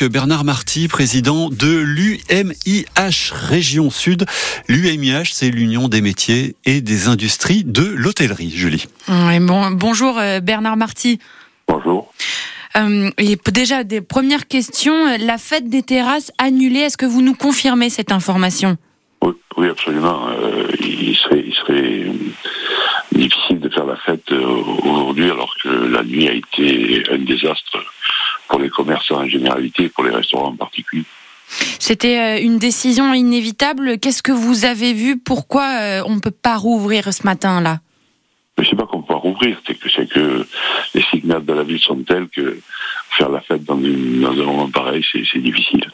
avec Bernard Marty, président de l'UMIH Région Sud. L'UMIH, c'est l'Union des métiers et des industries de l'hôtellerie, Julie. bon, bonjour euh, Bernard Marty. Bonjour. Euh, et déjà, des premières questions. La fête des terrasses annulée, est-ce que vous nous confirmez cette information? Oui, absolument. Euh, il, serait, il serait difficile de faire la fête aujourd'hui alors que la nuit a été un désastre pour les commerçants en généralité et pour les restaurants en particulier. C'était une décision inévitable. Qu'est-ce que vous avez vu? Pourquoi on ne peut pas rouvrir ce matin-là? Je ne sais pas qu'on peut rouvrir, c'est que, c'est que les signaux de la ville sont tels que faire la fête dans, dans un moment pareil, c'est difficile.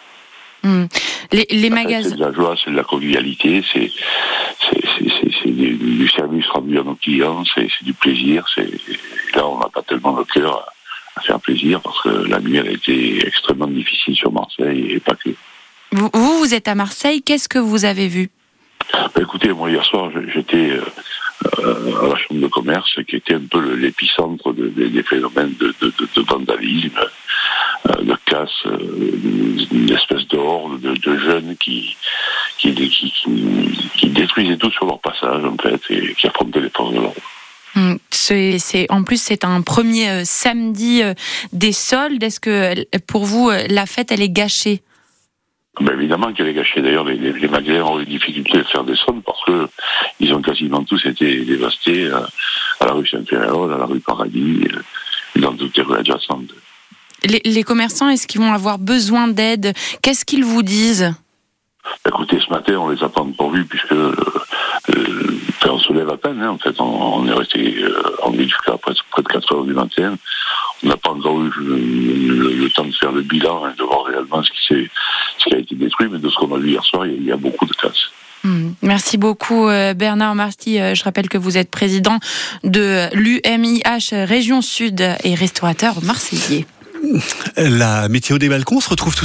Hmm. Les, magasins. C'est de la joie, c'est de la convivialité, c'est du service rendu à nos clients, c'est du plaisir. Là, on n'a pas tellement le cœur à, faire plaisir parce que la nuit, elle a été extrêmement difficile sur Marseille et pas que. Vous, vous êtes à Marseille, qu'est-ce que vous avez vu? Bah, Écoutez, moi, hier soir, j'étais euh, euh, à la chambre de commerce qui était un peu l'épicentre des phénomènes de, vandalisme, euh, de casse, euh, une espèce de horde de, jeunes qui qui, qui, détruisaient tout sur leur passage en fait et qui affrontaient les forces de l'ordre. C'est, en plus, c'est un premier samedi des soldes. Est-ce que pour vous, la fête, elle est gâchée? Ben évidemment qu'elle est gâchée. D'ailleurs, les, les, magasins ont eu difficulté à faire des soldes parce que ils ont quasiment tous été dévastés à, la rue Saint-Féréol, à la rue Paradis, et dans toutes les rues adjacentes. Les, commerçants, est-ce qu'ils vont avoir besoin d'aide? Qu'est-ce qu'ils vous disent? Écoutez, ce matin, on les a pas pourvus puisque euh, euh, on se lève à peine. Hein. En fait, on, est resté euh, en ville jusqu'à près, de 4 heures du matin. On n'a pas encore eu le, temps de faire le bilan et de voir réellement ce qui, ce qui a été détruit, mais de ce qu'on a vu hier soir, il y a, beaucoup de casses. Hmm. Merci beaucoup Bernard Marty. Je rappelle que vous êtes président de l'UMIH Région Sud et restaurateur marseillais. La météo des balcons se retrouve tout